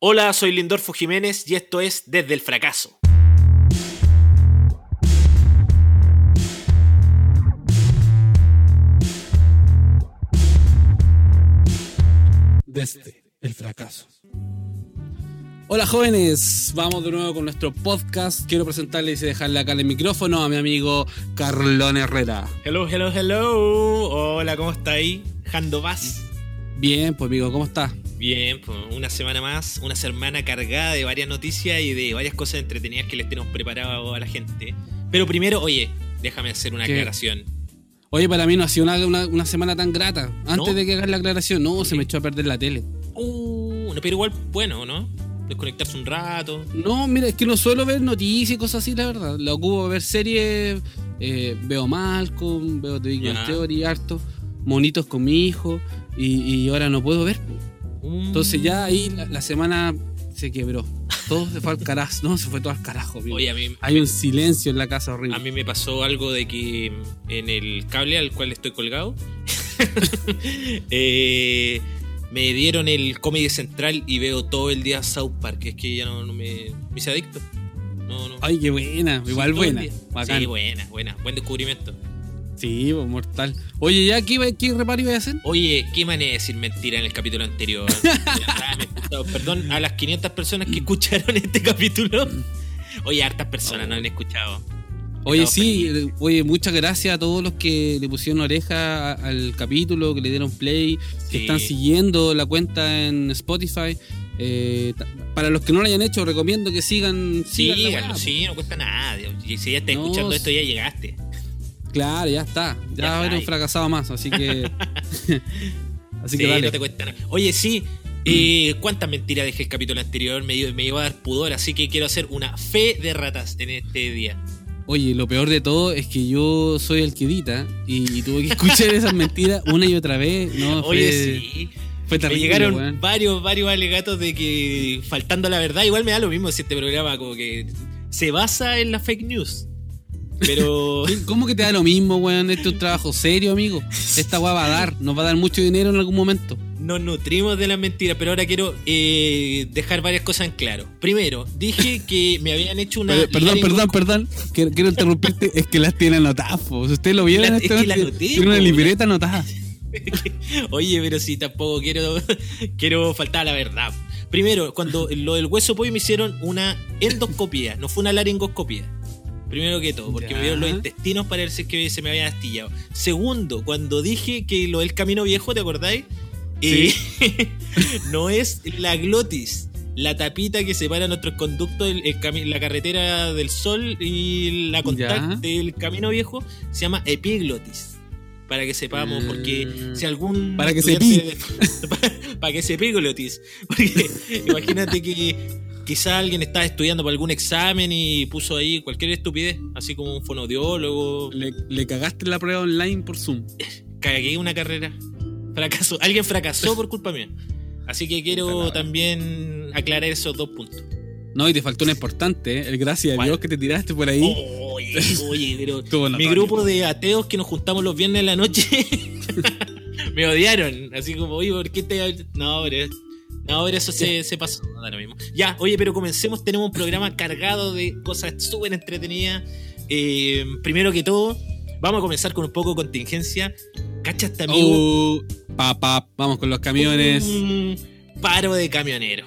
Hola, soy Lindorfo Jiménez y esto es Desde el Fracaso. Desde el fracaso. Hola jóvenes, vamos de nuevo con nuestro podcast. Quiero presentarles y dejarle acá el micrófono a mi amigo Carlón Herrera. Hello, hello, hello. Hola, ¿cómo está ahí? Jando Vaz. Bien, pues amigo, ¿cómo estás? Bien, pues una semana más, una semana cargada de varias noticias y de varias cosas entretenidas que les tenemos preparado a la gente. Pero primero, oye, déjame hacer una ¿Qué? aclaración. Oye, para mí no ha sido una, una- una semana tan grata. Antes ¿No? de que hagas la aclaración, no, se me echó a perder la tele. Uh, no, pero igual, bueno, ¿no? Desconectarse un rato. No, mira, es que no suelo ver noticias y cosas así, la verdad. La ocupo ver series, eh, veo Malcolm, veo The Big. Theory, harto, monitos con mi hijo, y, y ahora no puedo ver. Entonces ya ahí la, la semana se quebró. Todo se fue al carajo. No, se fue todo al carajo. Oye, a mí, Hay un silencio en la casa horrible. A mí me pasó algo de que en el cable al cual estoy colgado eh, me dieron el Comedy Central y veo todo el día South Park. Es que ya no, no me, me hice adicto. No, no. Ay, qué buena. Igual buena. Sí, buena, buena. Buen descubrimiento. Sí, pues, mortal. Oye, ¿ya qué, qué reparo iba a hacer? Oye, qué manera de decir mentira en el capítulo anterior. Perdón a las 500 personas que escucharon este capítulo. Oye, hartas personas no han escuchado. Oye, sí, oye, muchas gracias a todos los que le pusieron oreja al capítulo, que le dieron play, que Sí. están siguiendo la cuenta en Spotify. Eh, para los que no lo hayan hecho, recomiendo que sigan. sigan la Síganlo, weá, sí, no cuesta nada. Si ya estás No, escuchando sí. esto, ya llegaste. Claro, ya está. Ya, Ya un fracasado más, así que. así Sí, que dale. no te cuesta nada. Oye, sí. eh, ¿Cuántas mentiras dejé el capítulo anterior? Me, me iba a dar pudor, así que quiero hacer una fe de ratas en este día. Oye, lo peor de todo es que yo soy el que edita y, y tuve que escuchar esas mentiras una y otra vez. No, fue, Oye, sí. fue Me terrible, llegaron weón. varios, varios alegatos de que faltando la verdad, igual me da lo mismo si este programa como que se basa en la fake news. Pero ¿Cómo que te da lo mismo, weón? Este es un trabajo serio, amigo. Esta weá va a dar, nos va a dar mucho dinero en algún momento. nos nutrimos de las mentiras, pero ahora quiero eh, dejar varias cosas en claro. Primero, dije que me habían hecho una... Perdón, perdón, perdón. Quiero, quiero interrumpirte, es que las tiene anotadas. Si usted lo vieron en es este que la tiene una libreta anotada. Oye, pero si tampoco quiero, quiero faltar a la verdad. Primero, cuando lo del hueso pollo me hicieron una endoscopía, no fue una laringoscopía. Primero que todo, porque Ya. me vieron los intestinos para ver si es que se me habían astillado. Segundo, cuando dije que lo del camino viejo, ¿te acordáis? Eh, no es la glotis, la tapita que separa nuestros conductos, el- el la carretera del sol y la contact Ya. del camino viejo, se llama epiglotis. Para que sepamos, porque Mm. si algún. Para que se para, para que se epiglotis. Porque imagínate que quizá alguien estaba estudiando para algún examen y puso ahí cualquier estupidez, así como un fonodiólogo. Le, le cagaste la prueba online por Zoom. Cagué una carrera. Fracaso. Alguien fracasó por culpa mía. Así que quiero también aclarar esos dos puntos. No, y te faltó una importante, ¿eh? El gracias a. Dios que te tiraste por ahí. Oye, oye, pero mi grupo de ateos que nos juntamos los viernes en la noche me odiaron. Así como, oye, ¿por qué te.? No, pero. No, pero eso se, se pasó. No da lo mismo. Ya, oye, pero comencemos. Tenemos un programa cargado de cosas súper entretenidas. Eh, primero que todo, vamos a comenzar con un poco de contingencia. ¿Cachas, amigo? Uh, pa, pa, vamos con los camiones. Un paro de camioneros.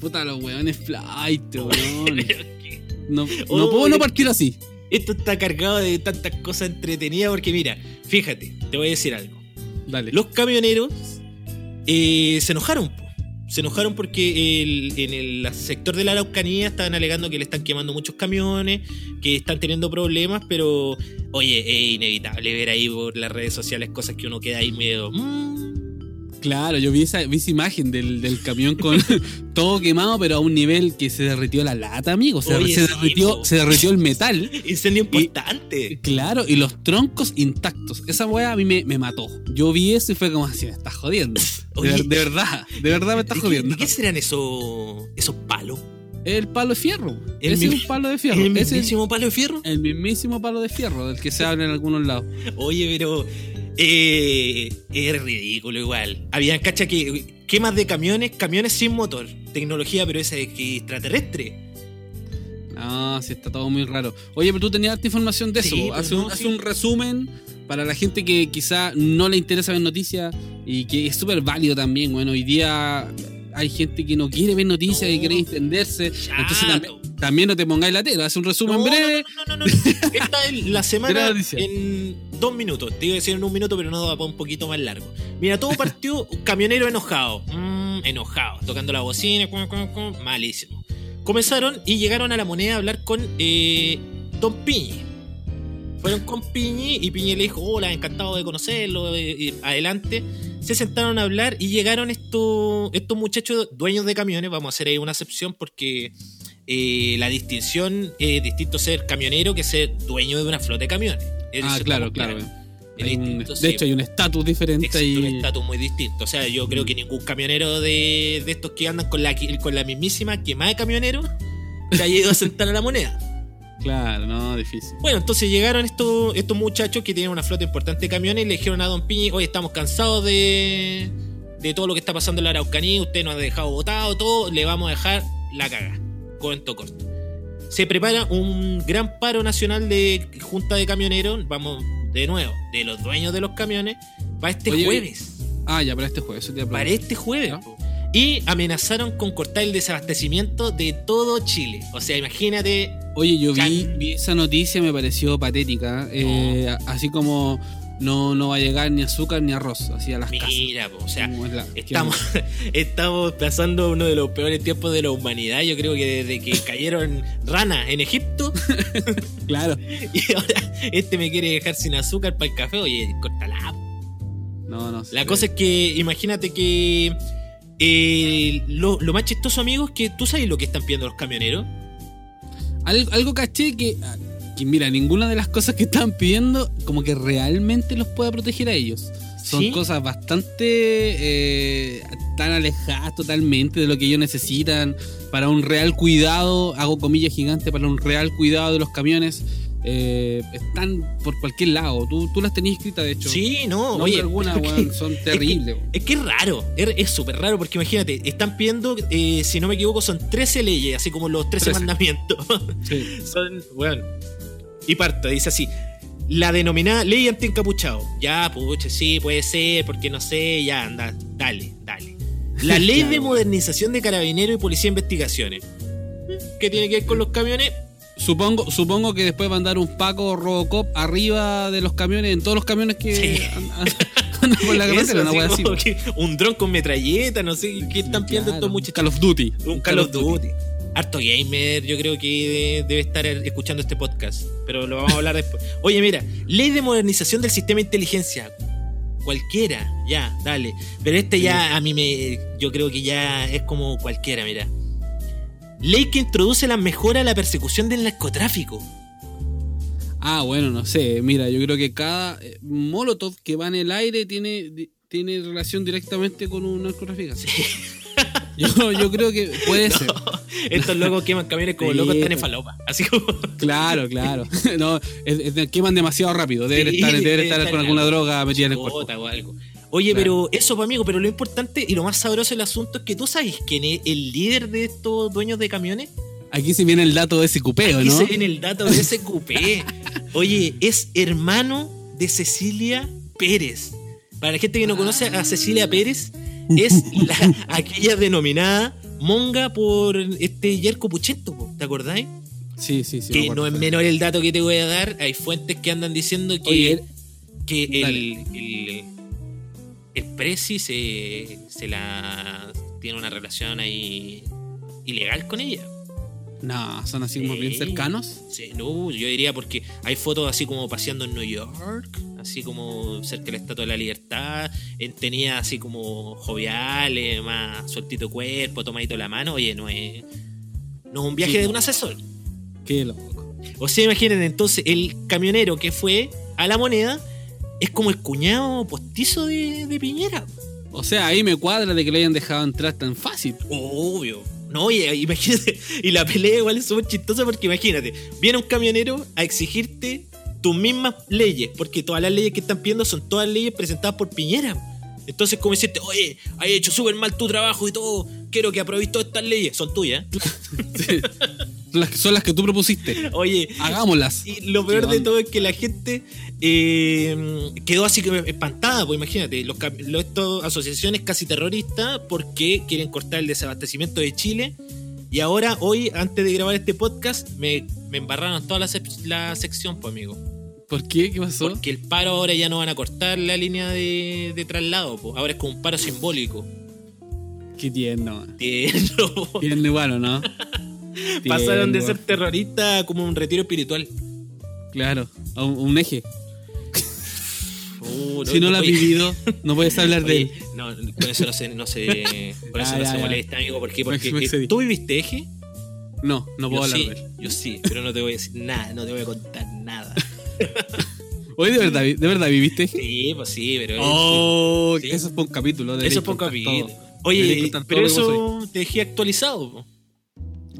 Puta, los weones flight, weón. No, Oh, no puedo no partir así. Esto está cargado de tantas cosas entretenidas porque mira, fíjate, te voy a decir algo. Dale. Los camioneros eh, se enojaron. Se enojaron porque el- en el sector de la Araucanía estaban alegando que le están quemando muchos camiones, que están teniendo problemas, pero oye, es inevitable ver ahí por las redes sociales cosas que uno queda ahí medio... mm, Claro, yo vi esa, vi esa imagen del, del camión con todo quemado, pero a un nivel que se derritió la lata, amigo. Se, Oye, se derritió, po. se derritió el metal. incendio importante. Claro, y los troncos intactos. Esa weá a mí me, me mató. Yo vi eso y fue como así, me estás jodiendo. De, Oye, ver- de verdad, de verdad me estás ¿De qué, jodiendo. de qué serán esos, esos palos? El palo de fierro. El Ese es un palo de fierro. ¿El Ese mismísimo palo de fierro? el mismísimo palo de fierro del que se habla en algunos lados. Oye, pero eh, es ridículo igual. Habían cacha que quemas de camiones, camiones sin motor. Tecnología, pero esa extraterrestre. No, sí, está todo muy raro. Oye, pero tú tenías harta información de Sí, eso. Hace, no, un, hace un resumen para la gente que quizá no le interesa ver noticias y que es súper válido también. Bueno, hoy día hay gente que no quiere ver noticias, que No. quiere entenderse. Entonces Chato. también, también no te pongáis la tela. Hace un resumen No, breve. No, no, no, no, no. Esta es la semana en dos minutos. Te iba a decir en un minuto, pero no va para un poquito más largo. Mira, todo partió camionero enojado. Mm, enojado. Tocando la bocina. malísimo. Comenzaron y llegaron a la moneda a hablar con eh, Don Piñi. Fueron con Piñi y Piñi le dijo, hola, encantado de conocerlo, eh, y adelante. Se sentaron a hablar y llegaron estos, estos muchachos dueños de camiones, vamos a hacer ahí una excepción porque eh, la distinción es distinto ser camionero que ser dueño de una flota de camiones. Eso Ah, claro, claro. un- de sí. hecho, hay un estatus diferente Existe un estatus muy distinto. O sea, yo creo que ningún camionero de, de estos que andan con la, con la mismísima quemada de camionero se haya ido a sentar a la moneda. Claro, no, difícil. Bueno, entonces llegaron estos, estos muchachos que tienen una flota importante de camiones y le dijeron a Don Piñi, oye, estamos cansados de, de todo lo que está pasando en la Araucanía, usted nos ha dejado votado, todo, le vamos a dejar la caga. Cuento corto. Se prepara un gran paro nacional de junta de camioneros, vamos de nuevo, de los dueños de los camiones, para este Oye, jueves. Ah, ya, para este jueves. Para este jueves. Y amenazaron con cortar el desabastecimiento de todo Chile. O sea, imagínate Oye, yo vi, esa noticia, me pareció patética. eh, así como no, no va a llegar ni azúcar ni arroz, así a las casas. Mira, po, o sea, Como es la- estamos, estamos pasando uno de los peores tiempos de la humanidad. Yo creo que desde que cayeron ranas en Egipto Claro. y ahora este me quiere dejar sin azúcar para el café. Oye, córtala. No, no. La cosa es que imagínate que eh, lo, lo más chistoso, amigos, que tú sabes lo que están pidiendo los camioneros. Algo, algo caché que, que, mira, ninguna de las cosas que están pidiendo, como que realmente los pueda proteger a ellos. Son ¿Sí? cosas bastante eh, tan alejadas totalmente de lo que ellos necesitan para un real cuidado, hago comillas gigantes, para un real cuidado de los camiones. Eh, están por cualquier lado. Tú, tú las tenías escritas, de hecho. Sí, no, oye, alguna, weón, son terribles. Es que es raro, es súper raro porque imagínate, están pidiendo, eh, si no me equivoco, son 13 leyes, así como los 13 13. mandamientos. Sí. son, bueno. Y parto, dice así. La denominada ley anti-encapuchado. Ya, pucha, sí, puede ser, porque no sé, ya, anda, dale, dale. La ley Claro, de modernización de carabineros y policía de investigaciones. ¿Qué tiene que ver con los camiones? Supongo, supongo que después van a dar un Paco Robocop arriba de los camiones, en todos los camiones que Sí. andan, por la carretera, una así un dron con metralleta, no sé qué están pidiendo estos muchachos. Call of Duty. Un Call of Duty. Harto gamer, yo creo que debe estar escuchando este podcast. Pero lo vamos a hablar después. Oye, mira, ley de modernización del sistema de inteligencia. Cualquiera, ya, dale. Pero este ya a mí me. Yo creo que ya es como cualquiera, mira. Ley que introduce la mejora a la persecución del narcotráfico. Ah, bueno, no sé. Mira, yo creo que cada eh, molotov que va en el aire tiene, tiene relación directamente con un narcotraficante. Yo, yo creo que puede ser. Estos locos queman camiones como Sí, locos están en falopa. Así como. Claro, claro. No, es- es- queman demasiado rápido. Deben Sí, estar, deben debe estar estar con alguna algo. droga metida en el cuerpo. O algo. Oye, Claro. pero eso, pues, amigo, pero lo importante y lo más sabroso del asunto es que tú sabes quién es el líder de estos dueños de camiones. Aquí se viene el dato de ese Aquí ¿no? se ve en el dato de ese cupé. Oye, es hermano de Cecilia Pérez. Para la gente que no conoce a Cecilia Pérez, es la, aquella denominada monga por este Yerko Puchento, ¿te acordáis? Sí, sí, sí. que no es menor el dato que te voy a dar. Hay fuentes que andan diciendo que, Oye, que el, el Prezi se, se la tiene una relación ahí ilegal con ella. No, son así como bien cercanos. Sí, no, yo diría porque hay fotos así como paseando en New York, así como cerca de la Estatua de la Libertad. Él tenía así como joviales, más sueltito cuerpo, tomadito la mano. Oye, no es, no es un viaje de un asesor. Qué loco. O sea, imaginen entonces, el camionero que fue a la moneda es como el cuñado postizo de, de Piñera. O sea, ahí me cuadra de que lo hayan dejado entrar tan fácil. Obvio. No, oye, imagínate. Y la pelea igual es súper chistosa porque imagínate, viene un camionero a exigirte tus mismas leyes, porque todas las leyes que están pidiendo son todas leyes presentadas por Piñera. Entonces, como decirte, oye, has hecho súper mal tu trabajo y todo, quiero que aprobéis todas estas leyes. Son tuyas. Sí. Son las, que- tú propusiste. Oye, Hagámoslas. y lo peor de todo es que la gente eh, quedó así que espantada, pues imagínate, los, los- estos asociaciones casi terroristas porque quieren cortar el desabastecimiento de Chile. Y ahora, hoy, antes de grabar este podcast, me, me embarraron toda la, la sección, pues amigo. ¿Por qué? ¿Qué pasó? Porque el paro ahora ya no van a cortar la línea de, de traslado, pues. ahora es como un paro simbólico. Qué tierno. Tierno, po. Tierno igual, ¿o no? Pasaron de ser terrorista a como un retiro espiritual. Claro, a un, un eje. Uh, si no lo has vivido, no puedes hablar de él. no, con eso no se, no se, con eso no ya, se ya. molesta, amigo. ¿Por qué? Porque Me tú viviste eje. No, no puedo yo hablar sí, de él. yo sí, pero no te voy a decir nada, no te voy a contar nada. Oye, ¿de verdad, de verdad viviste eje? Sí, pues sí, pero. Oh, sí. eso es por un capítulo. eso es poco contar capítulo. todo. Oye, pero eso te dejé actualizado. po.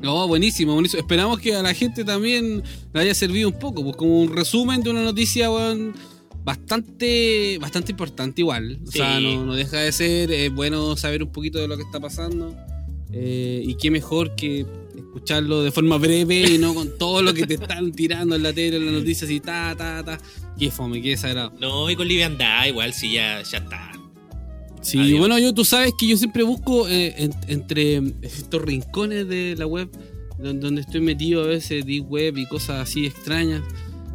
No, buenísimo, buenísimo. Esperamos que a la gente también le haya servido un poco, pues como un resumen de una noticia, weón, bastante, bastante importante igual. O Sí. sea, no, no deja de ser eh, bueno saber un poquito de lo que está pasando. Eh, y qué mejor que escucharlo de forma breve y no con todo lo que te están tirando en la tele, en las noticias y ta, ta, ta. Qué fome, qué desagrado. No, y con liviandad, igual, sí, ya, ya está. Sí, Adiós. bueno, yo tú sabes que yo siempre busco eh, en- entre estos rincones de la web don- donde estoy metido a veces, deep web y cosas así extrañas.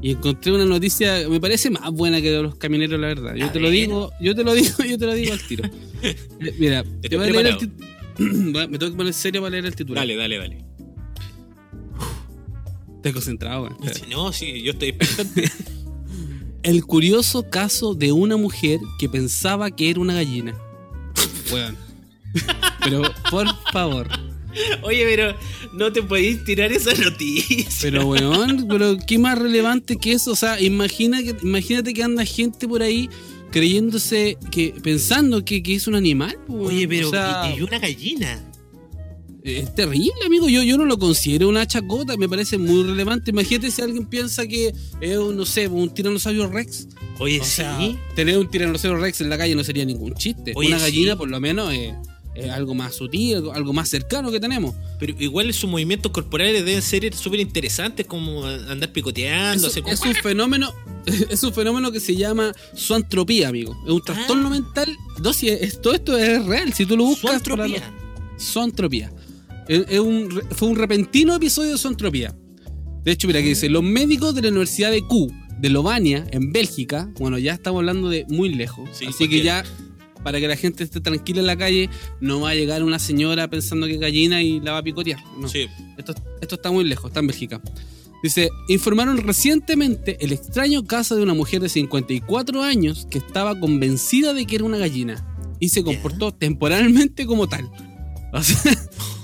Y encontré una noticia, me parece más buena que de los camioneros, la verdad. Yo A te lo digo, yo te lo digo, yo te lo digo al tiro. Eh, Mira, te voy a leer el Me tengo que poner serio para leer el titular. Dale, dale, dale. Estoy concentrado. Si no, sí, yo estoy expectante. El curioso caso de una mujer que pensaba que era una gallina. Weón. Pero, por favor. Oye, pero no te podéis tirar esa noticia. Pero, weón, pero qué más relevante que eso. O sea, imagina que, imagínate que anda gente por ahí creyéndose, que pensando que, que es un animal. weón. Oye, pero O sea, y, y una gallina. Es terrible, amigo. Yo, yo no lo considero una chacota, me parece muy relevante. Imagínate si alguien piensa que es, un, no sé, un tiranosaurio rex. Oye, O sí. sea, tener un tiranosaurio rex en la calle no sería ningún chiste. Oye, una sí. gallina, por lo menos, es, es algo más sutil, algo, más cercano que tenemos. Pero igual sus movimientos corporales deben ser súper interesantes, como andar picoteando. Es, como- es un fenómeno es un fenómeno que se llama zoantropía, amigo. Es un trastorno Ah. mental. No, si es- todo esto es real. Si tú lo buscas. Zoantropía. Zoantropía. Es- es un fue un repentino episodio de zoantropía. De hecho, mira, aquí dice: Los médicos de la Universidad de Q, de Lovania, en Bélgica. Bueno, ya estamos hablando de muy lejos. Sí, así que ya, para que la gente esté tranquila en la calle, no va a llegar una señora pensando que es gallina y la va a picotear. No. Sí. Esto, esto está muy lejos, está en Bélgica. Dice, informaron recientemente el extraño caso de una mujer de 54 años que estaba convencida de que era una gallina y se comportó temporalmente como tal. O sea,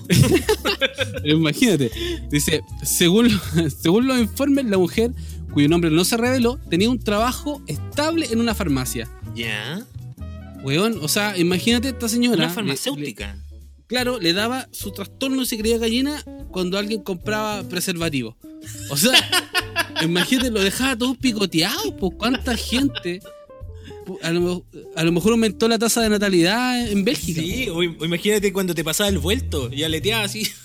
imagínate. Dice, según, según los informes, la mujer, cuyo nombre no se reveló, tenía un trabajo estable en una farmacia. Ya. Weón, o sea, imagínate esta señora. Una le- farmacéutica. Claro, le daba su trastorno y se creía gallina cuando alguien compraba preservativo. O sea, imagínate, lo dejaba todo picoteado, pues cuánta gente. A lo, a lo mejor aumentó la tasa de natalidad en Bélgica. Sí, o, imagínate cuando te pasaba el vuelto y aleteaba así.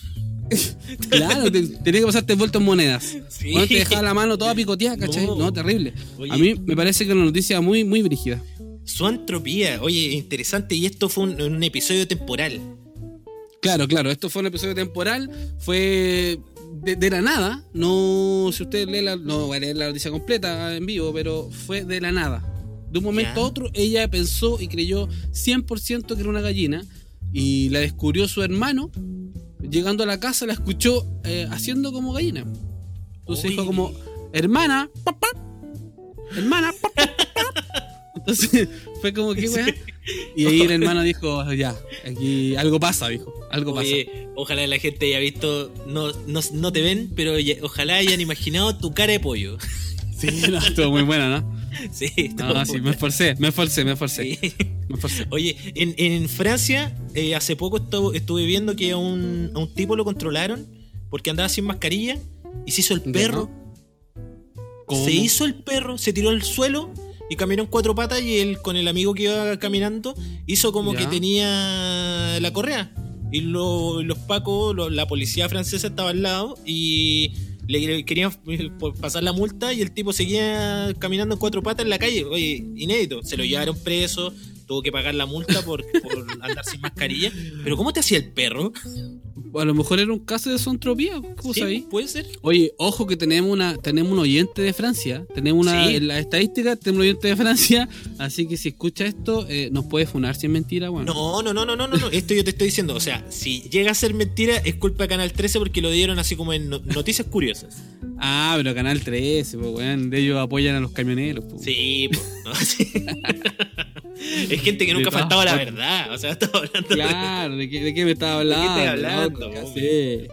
Claro, te- tenía que pasarte vuelto en monedas. Sí. Cuando te dejaba la mano toda picoteada, ¿cachai? No. No, terrible. Oye. A mí me parece que es una noticia muy, muy brígida. Zoantropía. Oye, interesante. Y esto fue un, un episodio temporal. Claro, claro, esto fue un episodio temporal, fue de, de la nada, no, si usted lee la, no a leer la noticia completa en vivo, pero fue de la nada. De un momento a otro, ella pensó y creyó 100% que era una gallina y la descubrió su hermano, llegando a la casa la escuchó eh, haciendo como gallina. Entonces Uy. dijo como, hermana, pa, pa, hermana, pa, pa, pa". Entonces fue como que, weá. Y ahí el hermano dijo, ya, aquí algo pasa, dijo, algo pasa. Ojalá la gente haya visto. No, no, no te ven, pero ya- ojalá hayan imaginado tu cara de pollo. Sí, no, estuvo muy buena, ¿no? Sí, estuvo No, sí, me esforcé, me esforcé, me esforcé. Sí. Me esforcé. Oye, en, en Francia, eh, hace poco estu- estuve viendo que a un, a un tipo lo controlaron porque andaba sin mascarilla y se hizo el perro. ¿Cómo? Se hizo el perro, se tiró al suelo y caminó en cuatro patas y él con el amigo que iba caminando hizo como Ya. que tenía la correa. Y lo- los pacos, lo- la policía francesa estaba al lado y le querían eh, pasar la multa y el tipo seguía caminando en cuatro patas en la calle. Oye, inédito. Se lo llevaron preso, tuvo que pagar la multa por, por andar sin mascarilla. Pero ¿cómo te hacía el perro? A lo mejor era un caso de zontropía. ¿Cómo ¿Sí? sabéis? ¿Puede ser? Oye, ojo que tenemos una tenemos un oyente de Francia. Tenemos una Sí. en la estadística, tenemos un oyente de Francia. Así que si escucha esto, eh, nos puede funar si es mentira, bueno. No, no, no, no, no, no, no. Esto yo te estoy diciendo. O sea, si llega a ser mentira, es culpa de Canal 13 porque lo dieron así como en no- noticias curiosas. Ah, pero Canal 13, pues, weón. De ellos apoyan a los camioneros, pues. Sí. Sí. Es gente que nunca De faltaba la verdad. O sea, estaba hablando de- Claro, ¿de qué, de qué me estaba hablando? estás hablando, loco? ¿Qué hace?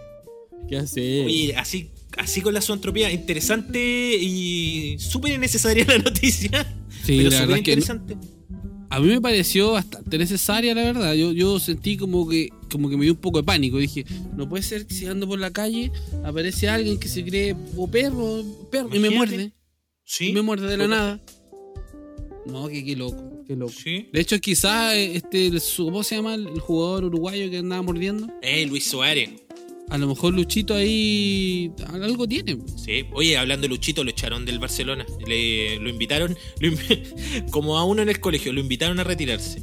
¿Qué hace? Oye, así, así con la zoantropía, interesante y súper innecesaria la noticia. Sí, pero la verdad es que no- interesante. a mí me pareció bastante necesaria, la verdad. Yo, yo sentí como que, como que me dio un poco de pánico. Dije, no puede ser que si ando por la calle aparece alguien que se cree o perro, perro y me muerde. Sí. Y me muerde de la nada. No, que qué loco, qué loco. Sí. De hecho, quizás este, el- su- ¿cómo se llama el jugador uruguayo que andaba mordiendo? Eh, Luis Suárez. A lo mejor Luchito ahí algo tiene. Sí, oye, hablando de Luchito, lo echaron del Barcelona. Le, lo invitaron, lo como a uno en el colegio, lo invitaron a retirarse.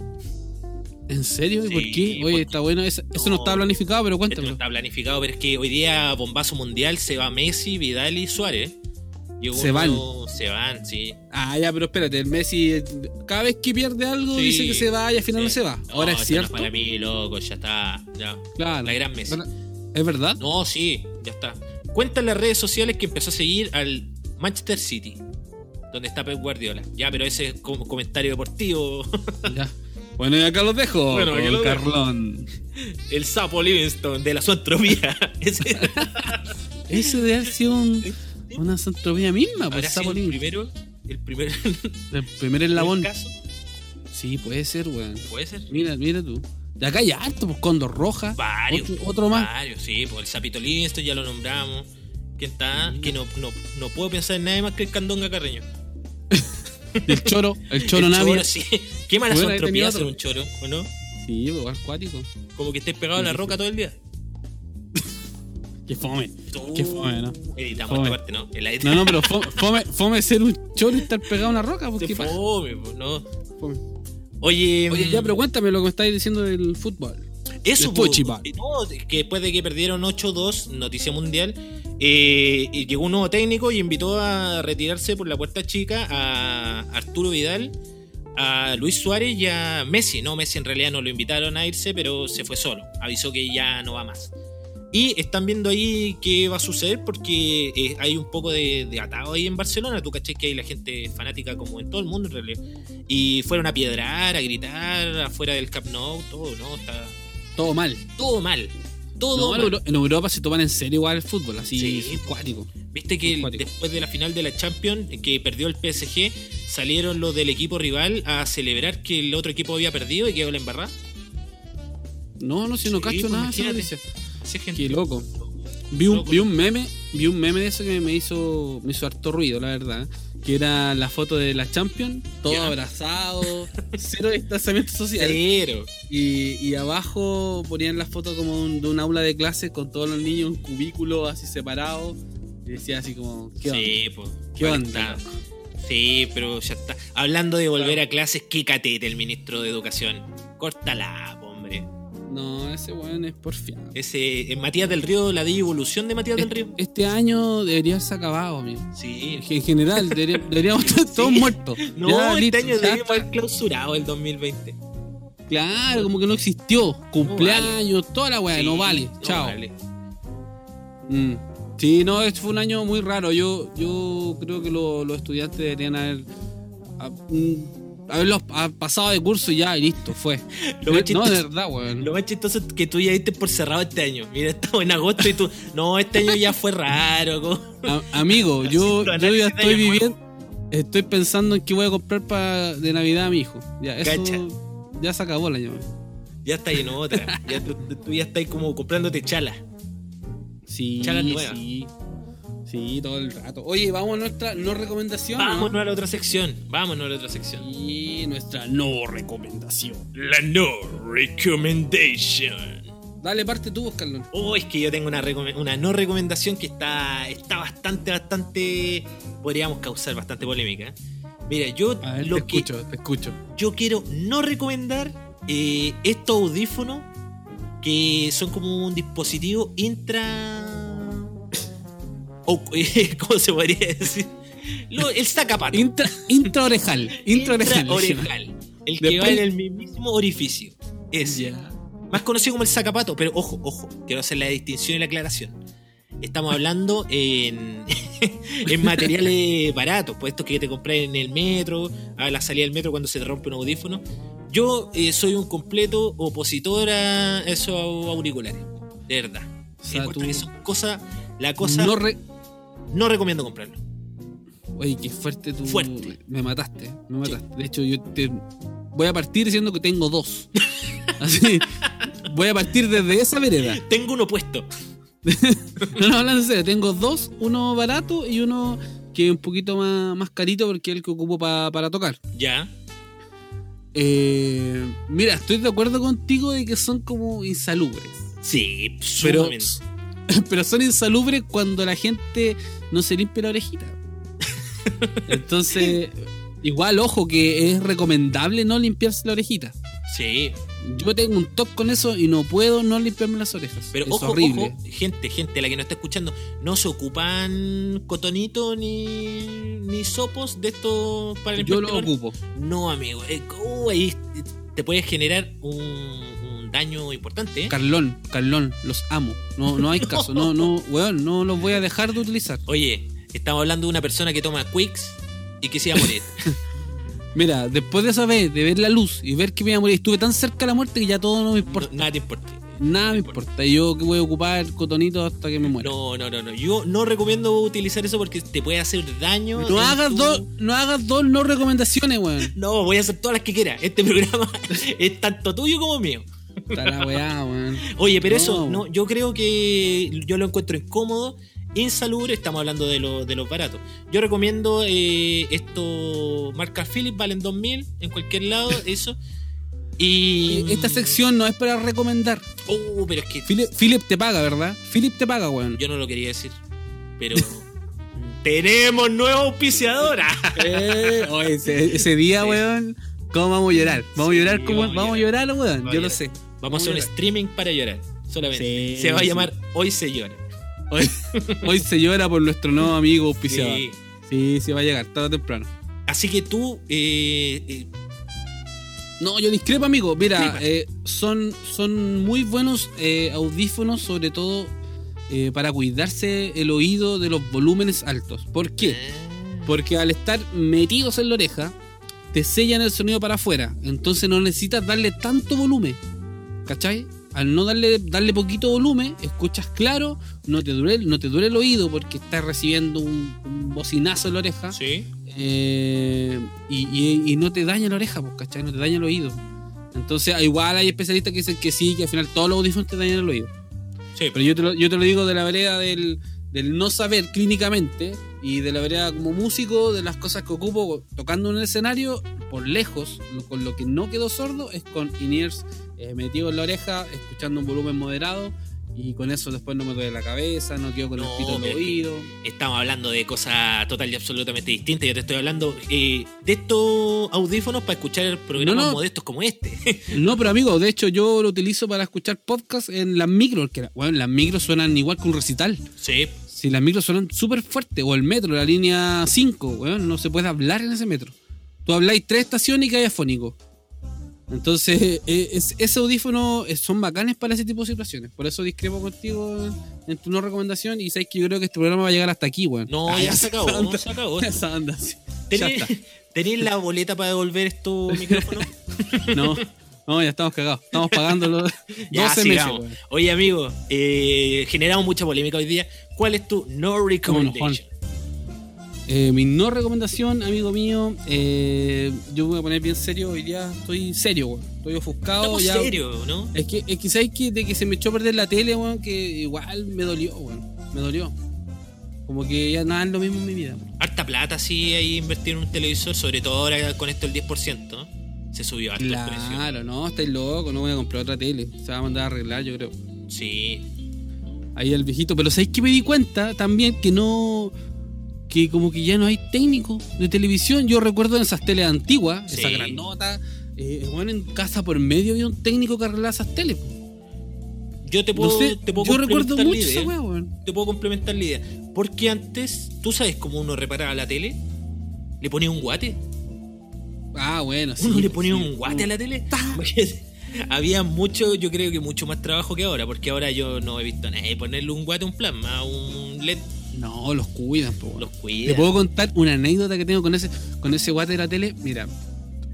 ¿En serio? ¿Y Sí, por qué? Oye, está bueno. Eso, no No. estaba planificado, pero Esto no está planificado, pero es que hoy día, bombazo mundial, se va Messi, Vidal y Suárez. Llegó Se van. Se van, sí. Ah, ya, pero espérate, el Messi cada vez que pierde algo Sí. dice que se va y al final no se va. Ahora No, es esto no cierto. para mí, loco, ya está. ya. Claro. La gran Messi. ¿Es verdad? No, sí, ya está. Cuenta en las redes sociales que empezó a seguir al Manchester City, donde está Pep Guardiola. Ya, pero ese es como comentario deportivo. Ya. Bueno, y acá los dejo. Bueno, con dejo. Carlón. El sapo Livingston de la zoantropía. Ese Eso debe haber sido un- una zontropía misma, pues sido el primero. El primer El primer eslabón. caso. Sí, puede ser, weón. Puede ser. Mira, mira tú. De acá hay harto, pues Condor Roja. Varios. Otro, otro más. Varios, sí, pues el sapito Livingston ya lo nombramos. ¿Quién está? Que no, no, no puedo pensar en nada más que el Candonga Carreño. El choro, el choro El Navia. sí. Qué mala Bueno, hacer otro. un choro, ¿o no? Sí, pues acuático. Como que estés pegado a la roca todo el día. Qué fome. Qué fome, ¿no? Editamos Fome. esta parte, ¿no? La No, no, pero fo- fome, fome ser un choro y estar pegado a una roca, pues qué pasa. fome, pues, ¿no? Fome. Oye, Oye, mm, ya, pero cuéntame lo que me estáis diciendo del fútbol. eso, después, po, Chipá. no, que después de que perdieron 8-2, noticia mundial, eh, y llegó un nuevo técnico y invitó a retirarse por la puerta chica a Arturo Vidal, a Luis Suárez y a Messi. No, Messi en realidad no lo invitaron a irse, pero se fue solo. Avisó que ya no va más. Y están viendo ahí qué va a suceder porque eh, hay un poco de, de atado ahí en Barcelona. Tú caché que hay la gente fanática como en todo el mundo en realidad. Y fueron a piedrar, a gritar afuera del Camp Nou, todo, ¿no? Está Todo mal. todo mal. Todo No, mal. En Europa se toman en serio igual el fútbol, así Sí, es acuático. Viste que después de la final de la Champions, que perdió el PSG, salieron los del equipo rival a celebrar que el otro equipo había perdido y quedó la embarrada. No, no, si no Sí, cacho pues, nada. esa imagínate. noticia. Así es, gente. Qué loco. Vi un, Loco. vi un meme, vi un meme de eso que me hizo, me hizo harto ruido, la verdad. Que era la foto de la Champions, todo abrazado, cero distanciamiento social. Cero. Y, y abajo ponían la foto como un- de un aula de clase con todos los niños en cubículo así separados. Y decía así como, ¿qué onda? Sí, pues. ¿Qué onda? Sí, pero ya está. Hablando de volver a clases, qué catete el ministro de Educación. Córtala, po. No, ese weón es porfiado. Ese eh, Matías del Río, la evolución de Matías del Río. Este año debería haberse acabado, amigo. Sí. En general, debería- deberíamos estar todos Sí. muertos. No, Ya, este listo, año ya debe está. haber clausurado el 2020. Claro, como que no existió. Cumpleaños, toda la weá, Sí, no vale. no Chao. vale. Mm. Sí, no, este fue un año muy raro. Yo, yo creo que lo- los estudiantes deberían haber. a- mm, haberlos ha- pasado de curso y ya, y listo, fue. Lo más no, de verdad, weón. Lo más chistoso es que tú ya diste por cerrado este año. Mira, estamos en agosto y tú. No, este año ya fue raro. como- A- amigo, yo, yo ya estoy viviendo. Estoy pensando en qué voy a comprar para de Navidad a mi hijo. Ya, eso. Cacha. Ya se acabó el año. Ya está en otra. Ya tú, tú ya estás como comprándote chala. Sí, Chalas nuevas. sí. Sí, todo el rato. Oye, vamos a nuestra no recomendación. ¿no? Vámonos a la otra sección. Vámonos a la otra sección. Y nuestra no recomendación. La no recommendation. Dale parte tú, Carlón. Oh, es que yo tengo una, no recomendación que está, está bastante, bastante. Podríamos causar bastante polémica. Mira, yo A ver, lo te que escucho, te escucho. yo quiero no recomendar eh, estos audífonos que son como un dispositivo intra. O- ¿Cómo se podría decir? Lo- el sacapato. Intra, intraorejal. Intraorejal. Intraorejal. El que Después- va en el mismísimo orificio. Es Ya. más conocido como el sacapato, pero ojo, ojo, quiero hacer la distinción y la aclaración. Estamos hablando en, en materiales baratos, pues estos que te compras en el metro, a la salida del metro cuando se te rompe un audífono. Yo eh, soy un completo opositor a esos auriculares, de verdad. O sea, Encuentro tú- que son cosas, la cosa, No no, re- recomiendo comprarlo. Oye, qué fuerte tú. Fuerte. Me mataste, me mataste. De hecho, yo te voy a partir diciendo que tengo dos. Así. Voy a partir desde esa vereda. Tengo uno puesto. No, no, hablando en serio, tengo dos, uno barato y uno que es un poquito más, más carito porque es el que ocupo pa- para tocar. Ya. Eh, mira, estoy de acuerdo contigo de que son como insalubres. Sí, Pero, sumamente. pero son insalubres cuando la gente no se limpia la orejita. Entonces, igual, ojo, que es recomendable no limpiarse la orejita. Sí, Yo tengo un toque con eso y no puedo no limpiarme las orejas. Pero es ojo, horrible. ojo, gente, gente, la que nos está escuchando, no se ocupan cotonito ni, ni sopos de estos para Yo limpiar lo ocupo. No, amigo. eh, uh, ahí te puede generar un daño importante. ¿eh? Carlón, Carlón, los amo. No, no hay caso. No, no, weón, no los voy a dejar de utilizar. Oye, estamos hablando de una persona que toma Quicks y que se va a morir. Mira, después de esa vez, de ver la luz y ver que me iba a morir, estuve tan cerca de la muerte que ya todo no me importa. No, nada te importa. Nada me importa. Yo que voy a ocupar cotonito hasta que me muera. No, no, no, no. Yo no recomiendo utilizar eso porque te puede hacer daño. No hagas tu- dos, no hagas dos no recomendaciones, weón. No, voy a hacer todas las que quiera. Este programa es tanto tuyo como mío. Está la weá, weón. Oye, pero No. eso, no, yo creo que yo lo encuentro incómodo, insalubre, estamos hablando de, lo- de los baratos. Yo recomiendo eh, esto, marca Philips, valen 2000 en cualquier lado, eso. Y... Esta sección no es para recomendar. Oh, pero es que Philip, Philip te paga, ¿verdad? Philip te paga, weón. yo no lo quería decir, pero... ¡Tenemos nueva auspiciadora! Eh, oye, ese, ese día, Sí. weón, ¿cómo vamos a llorar? ¿Vamos Sí, a llorar? ¿Cómo? vamos a ¿Vamos a llorar, weón? A Yo lo sé. Vamos a hacer un streaming para llorar, solamente. Sí, Se va a llamar Hoy se llora. Hoy, hoy se llora por nuestro nuevo amigo auspiciador. Sí. Sí, sí, va a llegar, tarde o temprano. Así que tú, eh, eh, No, yo discrepo, amigo. Mira, eh, son, son muy buenos eh, audífonos, sobre todo eh, para cuidarse el oído de los volúmenes altos. ¿Por qué? ah, Porque al estar metidos en la oreja, te sellan el sonido para afuera. Entonces no necesitas darle tanto volumen. ¿Cachai? Al no darle, darle poquito volumen, escuchas claro, no te duele, no te duele el oído porque estás recibiendo un, un bocinazo en la oreja. sí. Eh, y, y- y no te daña la oreja, pues, ¿cachai? No te daña el oído. Entonces, ah, igual hay especialistas que dicen que sí, que al final todos los audífonos te dañan el oído. Sí, Pero yo te lo, yo te lo digo de la vereda del, del no saber clínicamente y de la vereda como músico, de las cosas que ocupo tocando en el escenario, por lejos, con lo que no quedo sordo es con in-ears eh, metido en la oreja, escuchando un volumen moderado y con eso después no me duele la cabeza, no quedo con No, el pito en el oído. Estamos hablando de cosas total y absolutamente distintas. Yo te estoy hablando eh, de estos audífonos para escuchar programas No, no. modestos como este. No, pero amigo, de hecho yo lo utilizo para escuchar podcast en las micros, que bueno, las micros suenan igual que un recital. sí, Si las micros suenan súper fuerte, o el metro, la línea 5, weón, no se puede hablar en ese metro. Tú habláis tres estaciones y hay afónico. Entonces, eh, es- ese audífono eh, son bacanes para ese tipo de situaciones. Por eso discrepo contigo en tu no recomendación. Y sabes que yo creo que este programa va a llegar hasta aquí, weón. no, Ah, ya se acabó, anda. se acabó. Esa anda, sí. ¿Tenés, la boleta para devolver estos micrófonos? No, no, ya estamos cagados. Estamos pagando los 12 Ya, meses, weón. Oye, amigo, eh, generamos mucha polémica hoy día. ¿Cuál es tu no recommendation? Eh, mi no recomendación, amigo mío, eh, yo me voy a poner bien serio hoy día. Estoy serio, weón. Estoy ofuscado. Estamos ya. serios, ¿no? Es que, es que sabes que de que se me echó a perder la tele, weón, que igual me dolió, weón. Me dolió. Como que ya nada es lo mismo en mi vida. Harta plata sí ahí invertir en un televisor, sobre todo ahora con esto el 10%. Se subió harto el precio. Claro, no, estáis loco, no voy a comprar otra tele. Se va a mandar a arreglar, yo creo. Sí. Ahí el viejito. Pero ¿sabéis que me di cuenta también que no. Que como que ya no hay técnico de televisión. Yo recuerdo en esas teles antiguas, Sí. esa grandota. Eh, bueno, en casa por medio había un técnico que arreglaba esas teles. po. Yo te No puedo, sé, te puedo yo recuerdo mucho esa weón. Te puedo complementar la idea. Porque antes, ¿tú sabes cómo uno reparaba la tele? Le ponía un guate. Ah, bueno, sí. Uno le ponía sí. un guate a la tele. Había mucho, yo creo que mucho más trabajo que ahora, porque ahora yo no he visto a nadie ponerle un guate a un plasma, un LED, No, los cuidan, po, los Te cuida. puedo contar una anécdota que tengo con ese, con ese guate de la tele. Mira,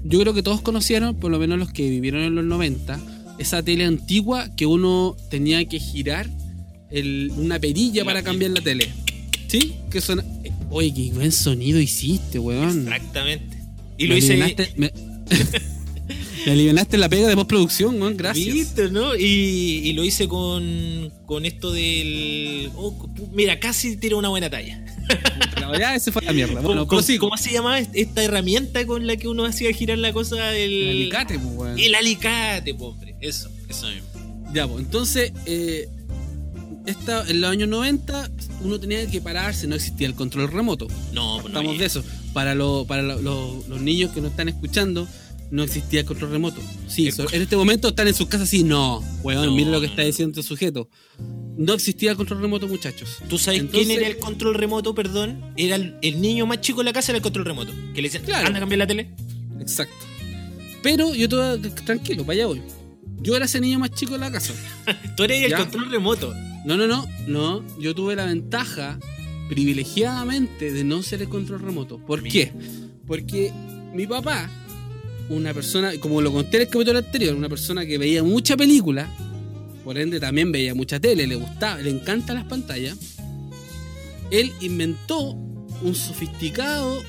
yo creo que todos conocieron, por lo menos los que vivieron en los 90, esa tele antigua que uno tenía que girar el- una perilla La- para cambiar la tele. ¿Sí? Que suena. Oye, qué buen sonido hiciste, weón. Exactamente. Y lo hice. Me, me alivianaste la pega de postproducción, weón. Gracias. ¿Viste, no? Y, y lo hice con, con esto del. oh, mira, casi tiro una buena talla. Ya, ese fue la mierda. ¿Cómo, Bueno, cómo- prosigo. cómo se llamaba est- esta herramienta con la que uno hacía girar la cosa? El, El alicate, pues, weón. El alicate, po, hombre. Eso, eso mismo. Ya, pues, entonces, eh, esta, en los años 90 uno tenía que pararse, no existía el control remoto. No, pues no. Estamos de eso. Para, lo- para lo- lo- los niños que nos están escuchando, no existía control remoto. Sí, so- en este momento están en sus casas así, no, weón, No, mire lo que está diciendo este sujeto. No existía control remoto, muchachos. ¿Tú sabes Entonces- quién era el control remoto, perdón? Era el, el niño más chico de la casa, era el control remoto. Que le decían, Claro. anda a cambiar la tele. Exacto. Pero yo todo tranquilo, para allá voy. Yo era ese niño más chico de la casa. Tú eres el control remoto. No, no, no, no. Yo tuve la ventaja privilegiadamente de no ser el control remoto. ¿Por Mira. qué? Porque mi papá, una persona, como lo conté en el capítulo anterior, una persona que veía mucha película, por ende también veía mucha tele, le gustaba, le encantan las pantallas, él inventó un sofisticado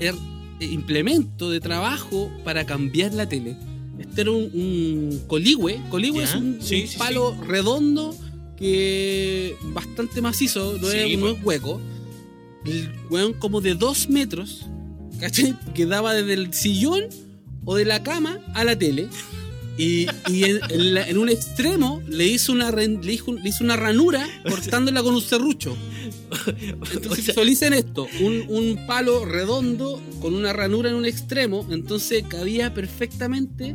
her- eh, implemento de trabajo para cambiar la tele. Este era un, un coligüe. Coligüe es un, sí, un sí, palo redondo que bastante macizo, no, Sí, es, no pues. es hueco. El weón como de dos metros, ¿cachai? Que daba desde el sillón o de la cama a la tele. Y, y en, en la- en un extremo le hizo una le hizo, le hizo una ranura cortándola con un serrucho. Entonces O sea, visualicen esto, un, un palo redondo con una ranura en un extremo, entonces cabía perfectamente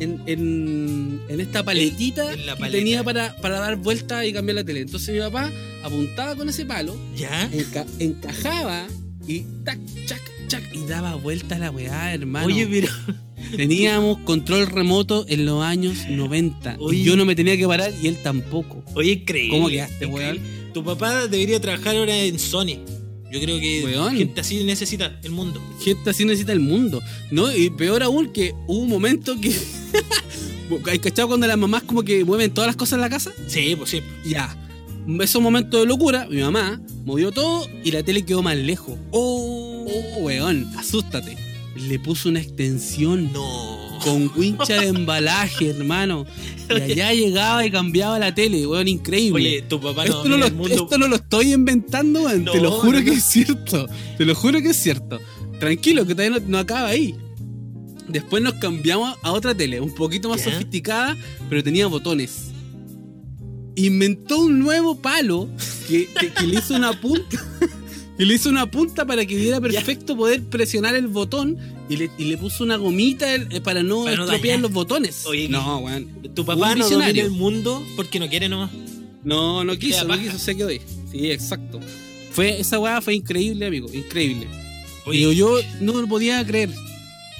en, en- en esta paletita en la que tenía para, para dar vuelta y cambiar la tele. Entonces mi papá apuntaba con ese palo, ¿Ya? enca- encajaba y tac, chac, chac, y daba vuelta a la weá, hermano. Oye, pero. Teníamos control remoto en los años 90 Oye. y yo no me tenía que parar y él tampoco. Oye, increíble. ¿Cómo quedaste, increíble. Tu papá debería trabajar ahora en Sony. Yo creo que Weón. gente así necesita el mundo. gente así necesita el mundo. ¿No? Y peor aún que hubo un momento que. ¿Hay cachado cuando las mamás como que mueven todas las cosas en la casa? Sí, pues sí. Ya. Esos momentos de locura, mi mamá movió todo y la tele quedó más lejos. Oh, weón, asústate. Le puso una extensión No. con wincha de embalaje, hermano. Y allá llegaba y cambiaba la tele, weón, increíble. Oye, tu papá no esto, no lo, el mundo. esto no lo estoy inventando, weón. te lo juro no, que es cierto. Te lo juro que es cierto. Tranquilo, que todavía no, acaba ahí. Después nos cambiamos a otra tele, un poquito más sofisticada, pero tenía botones. Inventó un nuevo palo que, que- que le hizo una punta. que le hizo una punta para que diera perfecto poder presionar el botón y le, y le puso una gomita eh, para no Para estropear los botones. Oye, no, weón. Tu papá no domina el mundo porque no quiere nomás. No, no quiso, no quiso, se quedó ahí. Sí, exacto. Fue, esa weá fue increíble, amigo, increíble. Oye, Digo, yo no lo podía creer.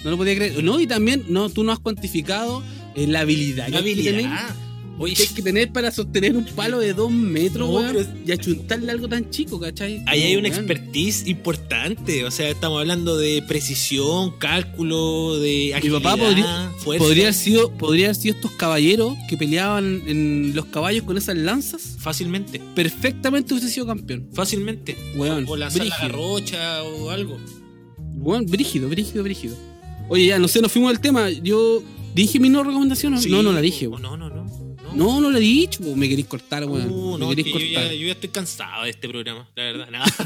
No lo podía creer. No, y también, no, tú no has cuantificado eh, la habilidad la que habilidad. Oye, que hay que tener para sostener un palo de dos metros, No, weón, y achuntarle algo tan chico, ¿cachai? ahí hay una weón. expertise importante. O sea, estamos hablando de precisión, cálculo, de Mi agilidad, papá podría, fuerza. podría, haber sido, podría haber sido estos caballeros que peleaban en los caballos con esas lanzas. Fácilmente. Perfectamente hubiese sido campeón. Fácilmente. Weón, O lanzar la garrocha o algo. Bueno, brígido, brígido, brígido. Oye, ya, no sé, nos fuimos del tema. Yo dije mi no recomendación. o no? Sí, no, no la dije. No, no, no. No No, lo he dicho, me queréis cortar, weón. Uh, no, queréis yo, ya, yo ya estoy cansado de este programa, la verdad. nada.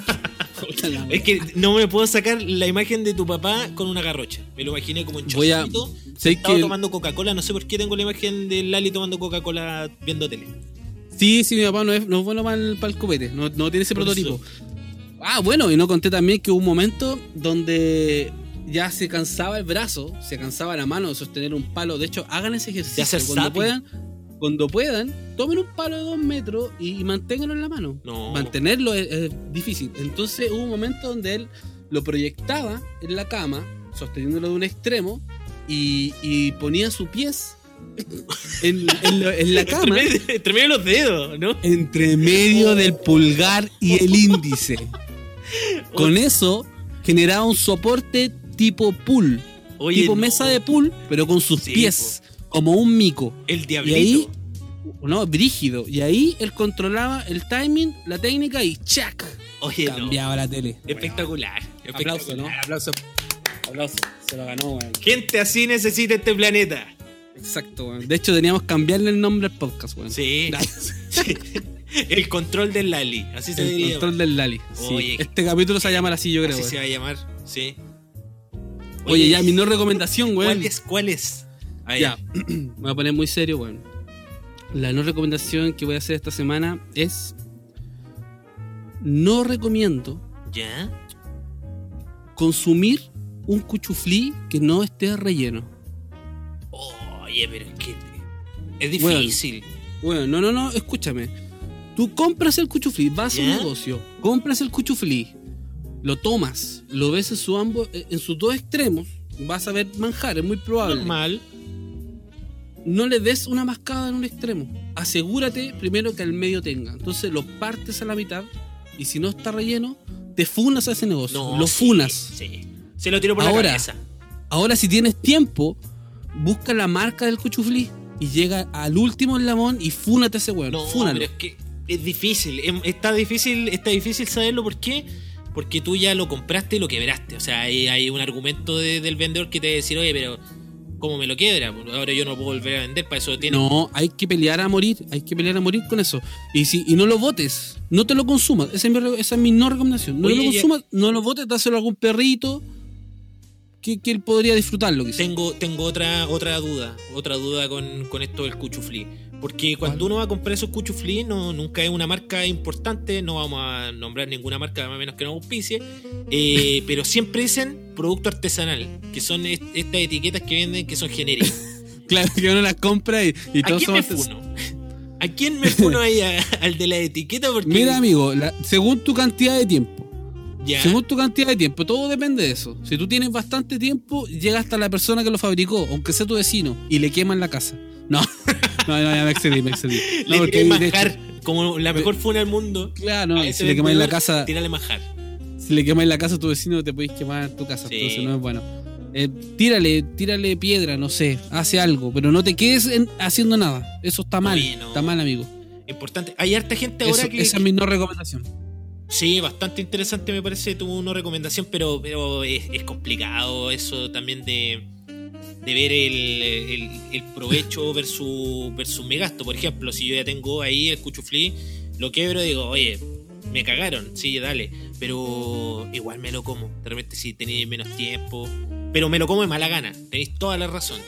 Es que no me puedo sacar la imagen de tu papá con una garrocha. Me lo imaginé como a- chorcito, estaba que- tomando Coca-Cola. No sé por qué tengo la imagen de Lali tomando Coca-Cola viendo tele. Sí, sí, mi papá no es, no es bueno para el, para el copete, no, no tiene ese Por prototipo. Ah, bueno, y no conté también que hubo un momento donde ya se cansaba el brazo, se cansaba la mano de sostener un palo. De hecho, hagan ese ejercicio cuando zapping. puedan. Cuando puedan, tomen un palo de dos metros y, manténganlo en la mano. No. Mantenerlo es, es difícil. Entonces hubo un momento donde él lo proyectaba en la cama, sosteniéndolo de un extremo, y, y ponía sus pies en, en lo- en la Entre cama medio, entre medio de los dedos, ¿no? entre medio del pulgar y el índice. Con eso generaba un soporte tipo pool, Oye, tipo no, mesa de pool, pero con sus Sí, pies, como un mico. El Y diablito. ahí, no, brígido. Y ahí él controlaba el timing, la técnica y ¡chac! Oye, no. Cambiaba la tele. Espectacular. espectacular. Aplauso, ¿no? Aplauso. Aplauso. Se lo ganó, weón. Gente así necesita este planeta. Exacto, weón. De hecho, teníamos que cambiarle el nombre al podcast, weón. Sí. El control del Lali. Así se El diría. control del Lali. sí. Oye, este capítulo se va a llamar así, yo creo. Así weón. se va a llamar. Sí. Oye, ya, mi no recomendación, weón. ¿Cuál es? ¿Cuál es? Ah, Ya, me voy a poner muy serio, weón. La no recomendación que voy a hacer esta semana es. No recomiendo ¿Ya? consumir un cuchuflí que no esté relleno. Oye, pero es que. Es Bueno. difícil. Bueno, no, no, no, escúchame. Tú compras el cuchuflí, vas a un negocio, compras el cuchuflí, lo tomas, lo ves en, su ambos, en sus dos extremos, vas a ver manjar, es muy probable. Normal. No le des una mascada en un extremo. Asegúrate primero que al medio tenga. Entonces lo partes a la mitad y si no está relleno, te funas a ese negocio. No, lo sí, funas. Sí. Se lo tiro por Ahora. la cabeza. Ahora si tienes tiempo, busca la marca del cuchuflí y llega al último eslabón y fúnate a ese weón. No, Fúnalo. pero es que es difícil. em- Está difícil, está difícil saberlo. ¿Por qué? Porque tú ya lo compraste y lo quebraste. O sea, hay, hay un argumento de- del vendedor que te va a decir, oye, pero ¿cómo me lo quiebra? Ahora yo no puedo volver a vender, para eso tiene. No, hay que pelear a morir, hay que pelear a morir con eso. Y si y no lo votes, no te lo consumas. Esa es mi, esa es mi no recomendación. No Oye, lo ya- consumas, no lo votes, dáselo a algún perrito que, que él podría disfrutarlo. quizás. Tengo, tengo otra, otra duda, otra duda con, con esto del cuchuflí. Porque cuando ¿Cuál? uno va a comprar esos cuchuflí, no, nunca es una marca importante, no vamos a nombrar ninguna marca, a menos que no auspicie, eh, pero siempre dicen producto artesanal, que son est- estas etiquetas que venden que son genéricas. Claro, que uno las compra y, y ¿A todos quién me somos- funo? ¿A quién me funo ahí? A- ¿Al de la etiqueta? Porque Mira, amigo, la- según tu cantidad de tiempo, ya, según tu cantidad de tiempo, todo depende de eso. Si tú tienes bastante tiempo, llega hasta la persona que lo fabricó, aunque sea tu vecino, y le queman la casa. No, no, no, ya me excedí, me excedí. No, le porque hecho- manjar como la mejor funa del mundo. claro, no, si le quemáis la casa, Tírale manjar. si le quemáis la casa a tu vecino, te podéis quemar tu casa, Sí. entonces no es bueno. Eh, tírale, tírale piedra, no sé, hace algo, pero no te quedes en- haciendo nada. Eso está mal, Oye, no. está mal, amigo. Importante. Hay harta gente ahora Eso- que. esa es mi no recomendación. Sí, bastante interesante me parece tu no recomendación, pero, pero es, es complicado eso también de, de ver el, el- el provecho versus, versus mi gasto. Por ejemplo, si yo ya tengo ahí el cuchuflí, lo quebro y digo, oye, me cagaron, sí, dale, pero igual me lo como. De repente si tenéis menos tiempo, pero me lo como de mala gana, tenéis toda la razón.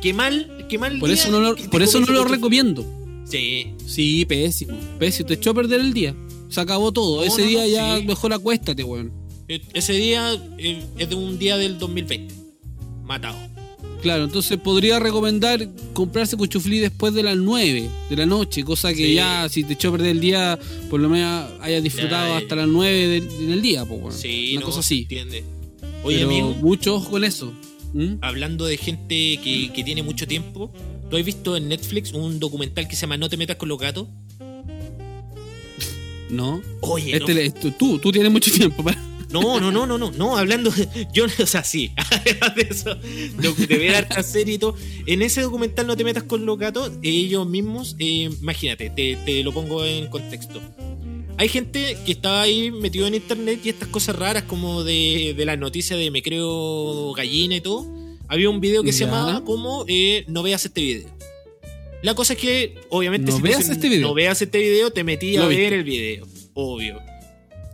Qué mal, qué mal. Por día eso no lo, por eso no lo recomiendo. Sí, Sí, pésimo. Pésimo. Te echó a perder el día. Se acabó todo. No, Ese no, día ya sí. mejor acuéstate, weón. e- ese día eh, es de un día del 2020. Matado. Claro, entonces podría recomendar comprarse cuchuflí después de las 9 de la noche, cosa que Sí. ya si te echó a perder el día, por lo menos hayas disfrutado Ya, hasta las 9 del, del día, pues. Sí, Una no, cosa así. entiende. Oye, Pero amigo, mucho ojo con eso. ¿Mm? hablando de gente que, que tiene mucho tiempo, ¿tú has visto en Netflix un documental que se llama No te metas con los gatos? ¿No? Oye, Este, le- tú, tú, tú tienes mucho tiempo para... no, no, no, no, no, no, hablando, de- yo, o sea, sí, además de eso, de, de ver harta serie y todo, en ese documental No te metas con los gatos, ellos mismos, eh, imagínate, te, te lo pongo en contexto. Hay gente que estaba ahí metido en internet y estas cosas raras como de, de las noticias de me creo gallina y todo. Había un video que se llamaba como eh, no veas este video. La cosa es que, obviamente, No te veas este video. no veas este video, te metí a Lo ver viste. el video. Obvio.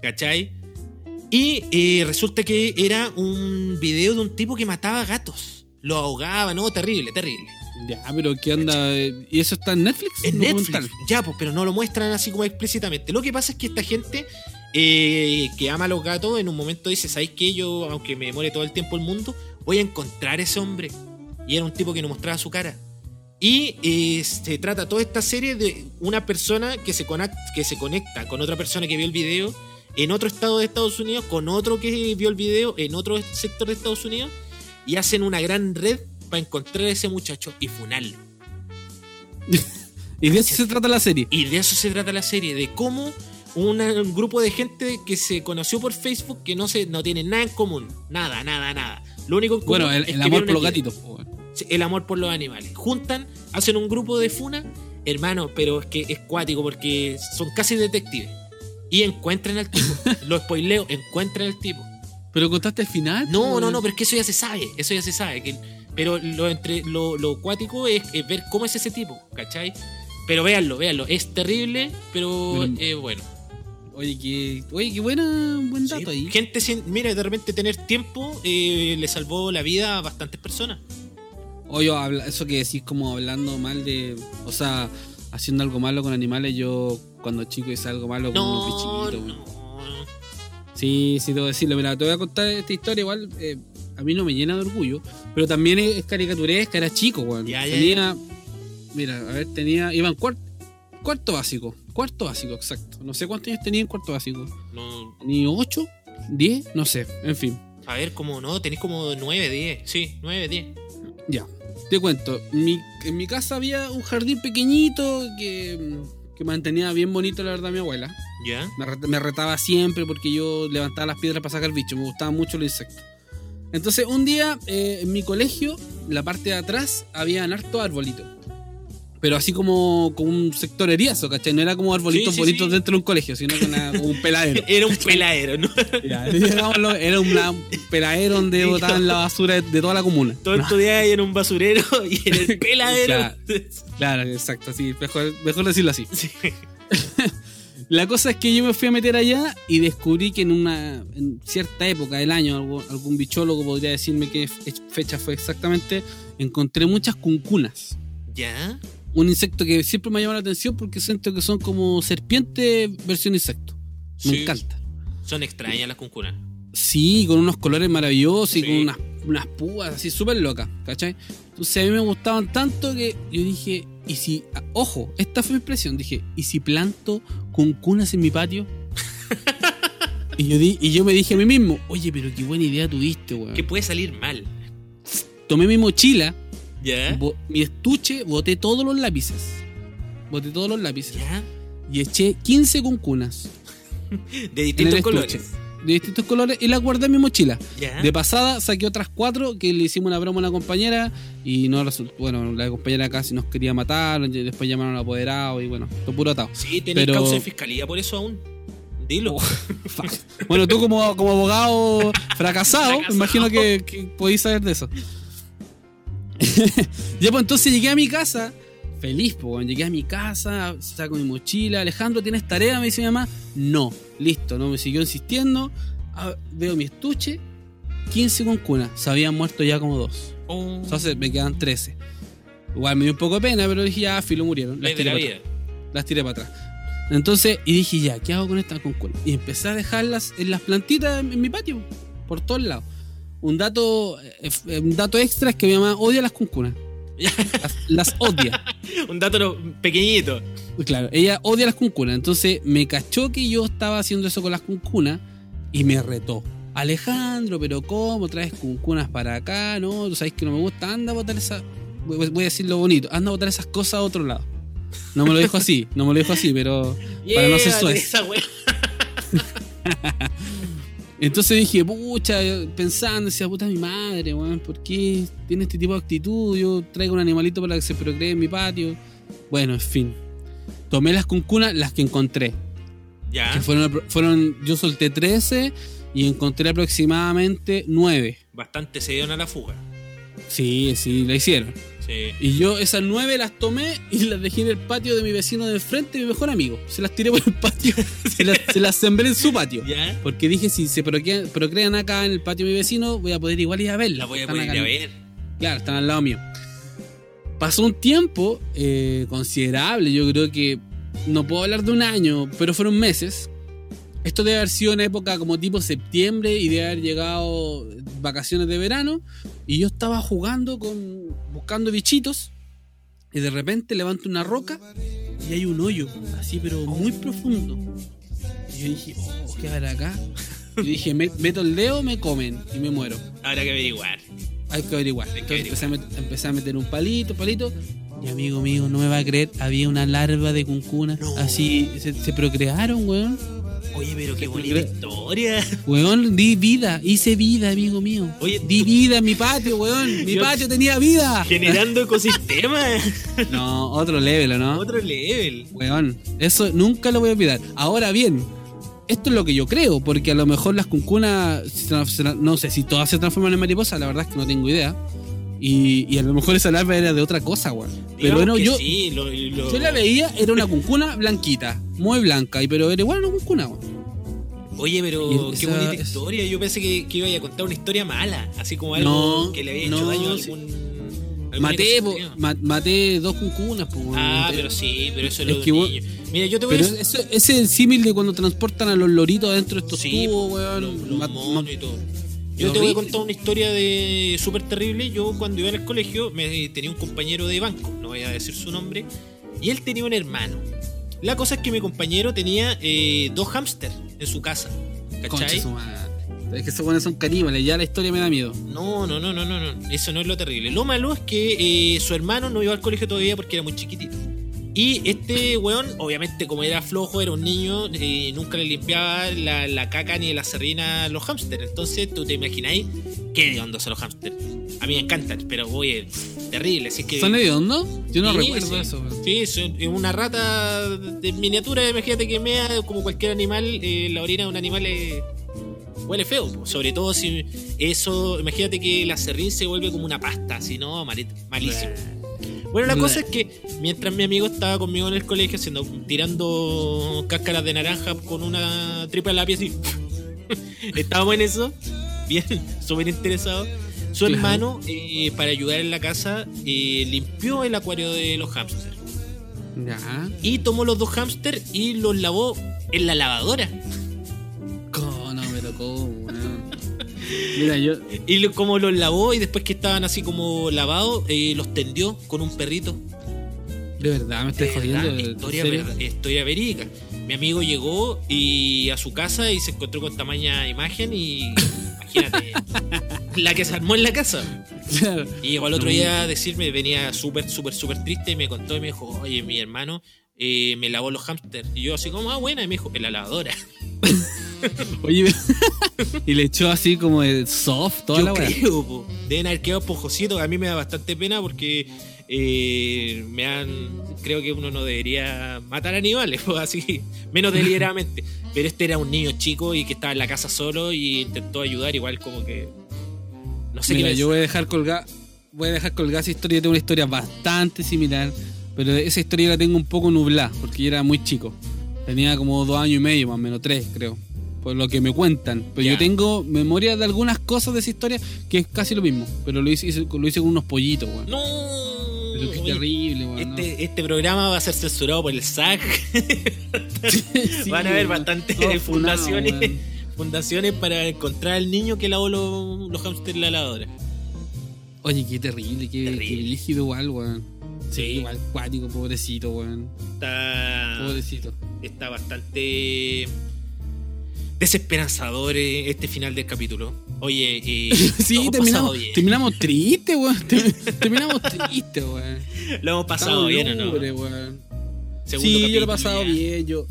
¿Cachai? Y eh, resulta que era un video de un tipo que mataba gatos. Lo ahogaba, ¿no? Terrible, terrible. Ya, pero ¿qué onda? ¿Y eso está en Netflix? En. Netflix. Ya, pues, pero no lo muestran así como explícitamente. Lo que pasa es que esta gente eh, que ama a los gatos en un momento dice, ¿sabes qué? Yo, aunque me muere todo el tiempo el mundo, voy a encontrar a ese hombre. Y era un tipo que no mostraba su cara. Y eh, se trata toda esta serie de una persona que se, que se conecta con otra persona que vio el video en otro estado de Estados Unidos, con otro que vio el video en otro sector de Estados Unidos, y hacen una gran red para encontrar a ese muchacho y funarlo. Y de eso se trata la serie. Y de eso se trata la serie, de cómo una- un grupo de gente que se conoció por Facebook que no se no tiene nada en común, nada, nada, nada. Lo único en común Bueno, el, es el amor por los gatitos. El amor por los animales. Juntan, hacen un grupo de funa, hermano, pero es que es cuático porque son casi detectives. Y encuentran al tipo. Lo spoileo, encuentran al tipo. Pero contaste el final. No, no, no, weón. pero es que eso ya se sabe, eso ya se sabe. Que, pero lo, entre, lo, lo cuático es, es ver cómo es ese tipo, ¿cachai? Pero véanlo, véanlo, es terrible, pero eh, bueno. Oye, qué, oye, qué buena, buen Sí, dato ahí. Gente, sin, mira, de repente tener tiempo eh, le salvó la vida a bastantes personas. Oye, eso que decís como hablando mal de. O sea, haciendo algo malo con animales. Yo cuando chico hice algo malo con No, unos bichitos. no. Sí, sí, debo decirlo. Mira, te voy a contar esta historia. Igual eh, a mí no me llena de orgullo. Pero también es, es caricaturesca, era chico, weón. Ya, tenía. Mira, a ver, tenía. Iba en cuarto, cuarto básico. Cuarto básico, exacto. No sé cuántos años tenía en cuarto básico. no. Ni ocho, diez, no sé. En fin. A ver, como no, tenéis como 9, 10. Sí, 9, 10. Ya, te cuento. Mi- en mi casa había un jardín pequeñito que, que mantenía bien bonito, la verdad, mi abuela. ¿Ya? Me, ret- me retaba siempre porque yo levantaba las piedras para sacar bichos. Me gustaban mucho los insectos. Entonces, un día eh, en mi colegio, la parte de atrás, había harto arbolito. Pero así como, como un sector eriazo, ¿cachai? No era como arbolitos Sí, sí, bonitos sí. dentro de un colegio, sino que era como un peladero. Era un peladero, ¿no? Digámoslo, era un, la- un peladero donde botaban la basura de, de toda la comuna. Todo No. ahí en un basurero y en el peladero. Claro. Claro, exacto, sí, mejor, mejor decirlo así. Sí. La cosa es que yo me fui a meter allá y descubrí que en una en cierta época del año, algún, algún bichólogo podría decirme qué fe- fecha fue exactamente, encontré muchas cuncunas. ¿Ya? Un insecto que siempre me ha llamado la atención porque siento que son como serpiente versión insecto. Me Sí. encanta. Son extrañas las cuncunas. Sí, con unos colores maravillosos y con unas, unas púas así súper locas, ¿cachai? Entonces a mí me gustaban tanto que yo dije, ¿y si, ah, ojo, esta fue mi impresión, dije, ¿y si planto cuncunas en mi patio? y, yo di, y yo me dije a mí mismo, oye, pero qué buena idea tuviste, weón. Que puede salir mal. Tomé mi mochila, ¿Ya? mi estuche, boté todos los lápices. Boté todos los lápices. ¿Ya? Y eché 15 cuncunas De distintos estuche. colores. De distintos colores y las guardé en mi mochila. ¿Ya? De pasada saqué otras cuatro que le hicimos una broma a una compañera y no resultó. Bueno, la compañera casi nos quería matar, y después llamaron al apoderado y bueno, todo puro atado. Sí, tenéis Pero- causa de fiscalía por eso aún. Dilo. Fuck. Bueno, tú como, como abogado fracasado, Fracasado. imagino que, que podéis saber de eso. ya pues entonces llegué a mi casa, feliz, pues, weón. llegué a mi casa, saco mi mochila, Alejandro, ¿tienes tarea? Me dice mi mamá, no, listo, no me siguió insistiendo, Ah, veo mi estuche, 15 con cuna, se habían muerto ya como dos. Oh, Entonces me quedan 13. Igual me dio un poco de pena, pero dije, ya, filo, murieron. Las tiré, la para atrás, las tiré para atrás. Entonces, y dije, ya, ¿qué hago con estas concunas? Y empecé a dejarlas en las plantitas en mi patio, por todos lados. Un dato, eh, eh, un dato extra es que mi mamá odia las cuncunas. Las, las odia. Un dato no- pequeñito. Claro, ella odia las cuncunas. Entonces me cachó que yo estaba haciendo eso con las cuncunas y me retó. Alejandro, pero ¿cómo traes cuncunas para acá? No, tú sabes que no me gusta. Anda a botar esa. Voy a decir lo bonito. Anda a botar esas cosas a otro lado. No me lo dijo así, no me lo dijo así, pero. Para no ser suez. Entonces dije, pucha, pensando, decía, puta mi madre, weón, ¿por qué tiene este tipo de actitud? Yo traigo un animalito para que se procree en mi patio. Bueno, en fin. Tomé las cuncunas, las que encontré. Ya. Que fueron, fueron, yo solté 13 y encontré aproximadamente 9. Bastante se dieron a la fuga. Sí, sí, la hicieron. Sí. Y yo esas nueve las tomé y las dejé en el patio de mi vecino de enfrente, mi mejor amigo. Se las tiré por el patio, se, las, se las sembré en su patio. ¿Ya? Porque dije, si se procrean, procrean acá en el patio de mi vecino, voy a poder igual ir a verlas. La voy a poder ir a ver. Claro, están al lado mío. Pasó un tiempo eh, considerable, yo creo que no puedo hablar de un año, pero fueron meses. Esto debe haber sido en época como tipo septiembre y debe haber llegado vacaciones de verano. Y yo estaba jugando con. Buscando bichitos. Y de repente levanto una roca y hay un hoyo, así pero muy profundo. Y yo dije, oh, ¿qué habrá acá? Y dije, "Me- meto el dedo, me comen y me muero. Habrá que averiguar. Hay que averiguar. Hay que Entonces empecé, a met- empecé a meter un palito, palito. Y amigo mío, no me va a creer, había una larva de cuncuna. No. Así se, se procrearon, weón. Oye, pero qué bonita historia. Weón, di vida, hice vida, amigo mío. Oye, di tú- vida en mi patio, weón. Mi Yo- patio tenía vida. Generando ecosistemas. No, otro level, ¿o ¿no? Otro level. Weón, eso nunca lo voy a olvidar. Ahora bien, esto es lo que yo creo, porque a lo mejor las cuncunas, no sé si todas se transforman en mariposas, la verdad es que no tengo idea. Y, y a lo mejor esa larva era de otra cosa, weón. Pero bueno, yo, sí, lo- lo- yo la veía, era una cuncuna blanquita, muy blanca, y pero era igual una cuncuna, weón. Oye, pero qué bonita historia. Yo pensé que, que iba a contar una historia mala, así como algo No, que le había hecho no, daño a algún. Maté, maté dos cuncunas, po. Ah, pero sí, pero eso es Es lo que vos-. Mira, yo te voy Pero a decir. eso, ese es el símil de cuando transportan a los loritos adentro de estos Sí, tubos, weón. los, los y todo. Yo te voy a contar una historia de súper terrible. Yo cuando iba al colegio me tenía un compañero de banco, no voy a decir su nombre, y él tenía un hermano. La cosa es que mi compañero tenía eh, dos hámsters en su casa. ¿Cachai? Es que esos buenos son caníbales, ya la historia me da miedo. No, no, no, no, no, no. Eso no es lo terrible. Lo malo es que eh, su hermano no iba al colegio todavía porque era muy chiquitito. Y este weón, obviamente como era flojo, era un niño, eh, nunca le limpiaba la, la caca ni la serrina a los hámsters. Entonces tú te imagináis qué onda son los hámsters. A mí me encantan, pero oye, terrible. Así es que, ¿Son hediondos? Yo no Sí, recuerdo sí. eso. Sí, es una rata de miniatura, imagínate que mea como cualquier animal, eh, la orina de un animal eh, huele feo, sobre todo si eso, imagínate que la serrín se vuelve como una pasta, si no, malísimo. Bueno, la Bleh. cosa es que mientras mi amigo estaba conmigo en el colegio haciendo, tirando cáscaras de naranja con una tripa lápiz así, estábamos en eso, bien, súper interesado. Su hermano, eh, para ayudar en la casa, eh, limpió el acuario de los hámsters. Ya. Y tomó los dos hámsters y los lavó en la lavadora. Mira, yo. Y lo- como los lavó y después que estaban así como lavados, eh, los tendió con un perrito. De verdad, me estoy De jodiendo. verdad, ¿en historia, ver- historia verídica. Mi amigo llegó y a su casa y se encontró con tamaña imagen y imagínate la que se armó en la casa. Claro. Y llegó al otro No. día a decirme, venía súper, súper, súper triste y me contó y me dijo, oye, mi hermano eh, me lavó los hámsters. Y yo así como, ah, buena, y me dijo, en la lavadora. Oye, y le echó así como de soft toda Yo la creo, po. deben haber quedado esponjositos. A mí me da bastante pena porque eh, me han. Creo que uno no debería matar animales, po, así, menos deliberadamente. Pero este era un niño chico y que estaba en la casa solo y intentó ayudar, igual como que. No sé Mira, qué yo voy a dejar colgar. Voy a dejar colgar esa historia. Tengo una historia bastante similar. Pero esa historia la tengo un poco nublada. Porque yo era muy chico. Tenía como dos años y medio, más o menos tres, creo. Por lo que me cuentan. Pero yo tengo memoria de algunas cosas de esa historia que es casi lo mismo. Pero lo hice, lo hice con unos pollitos, weón. No. Qué Oye, terrible, weón. ¿no? Este, este programa va a ser censurado por el SAC. Sí, Van a haber bastantes fundaciones, fundaciones para encontrar al niño que lavó los, los hamsters en la lavadora. Oye, qué terrible, qué, Terrible. qué igual, weón. Sí. igual cuático, pobrecito, weón. Está, Pobrecito. está bastante desesperanzador eh, este final del capítulo. Oye, eh, Sí, terminamos, terminamos triste, weón. Ter- terminamos triste, weón. Lo hemos pasado Estamos bien, ¿o no? weón. Segundo sí, yo lo he capítulo pasado ya. bien. Yo,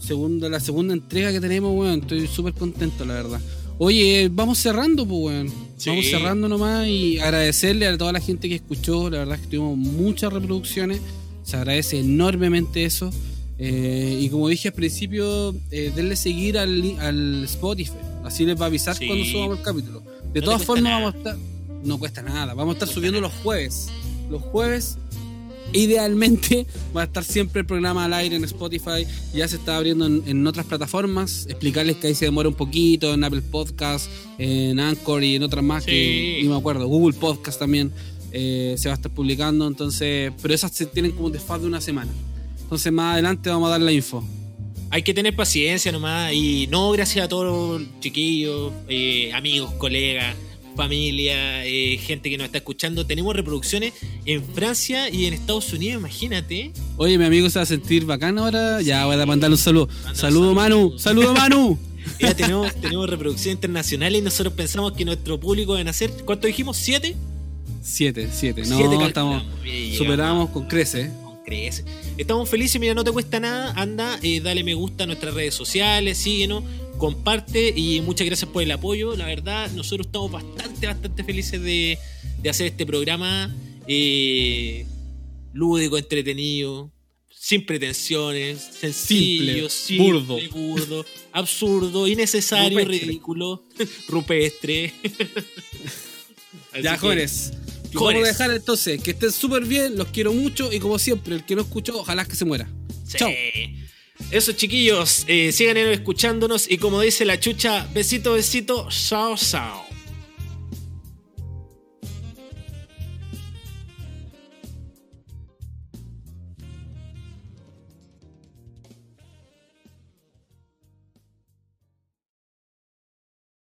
segunda, la segunda entrega que tenemos, weón. Estoy súper contento, la verdad. Oye, vamos cerrando, pues, weón. Sí. Vamos cerrando nomás y agradecerle a toda la gente que escuchó. La verdad es que tuvimos muchas reproducciones. Se agradece enormemente eso. Eh, y como dije al principio, eh, denle seguir al, al Spotify. Así les va a avisar Sí. cuando subamos el capítulo. De todas formas, nada. vamos a estar. No cuesta nada. Vamos a estar subiendo nada. los jueves. los jueves. Idealmente va a estar siempre el programa al aire en Spotify. Ya se está abriendo en, en otras plataformas. Explicarles que ahí se demora un poquito en Apple Podcast, en Anchor y en otras más que Sí. ni me acuerdo. Google Podcast también eh, se va a estar publicando. Entonces, pero esas se tienen como un desfaz de una semana. Entonces más adelante vamos a dar la info. Hay que tener paciencia nomás. Y no, gracias a todos los chiquillos, eh, amigos, colegas, familia, eh, gente que nos está escuchando. Tenemos reproducciones en Francia y en Estados Unidos, imagínate. Oye, mi amigo se va a sentir bacán ahora. Ya voy a mandarle un saludo. Un Saludo. Manu. Saludo, Manu. Ya tenemos, tenemos reproducciones internacionales y nosotros pensamos que nuestro público deben hacer, ¿cuánto dijimos? ¿Siete? Siete, siete. No, Siete estamos. Superamos con crece. con creces. Estamos felices, mira, no te cuesta nada. Anda, eh, dale me gusta a nuestras redes sociales, síguenos, comparte y muchas gracias por el apoyo. La verdad, nosotros estamos bastante, bastante felices de, de hacer este programa eh, lúdico, entretenido, sin pretensiones, sencillo, Simple, simple, burdo, absurdo, innecesario, Rupestre. ridículo, rupestre. Ya, que- jóvenes. Vamos a dejar entonces. Que estén súper bien. Los quiero mucho. Y como siempre, el que no escuchó, ojalá que se muera. Sí. Chao. Eso, chiquillos, eh, sigan escuchándonos y como dice la chucha, besito, besito, chao, chao.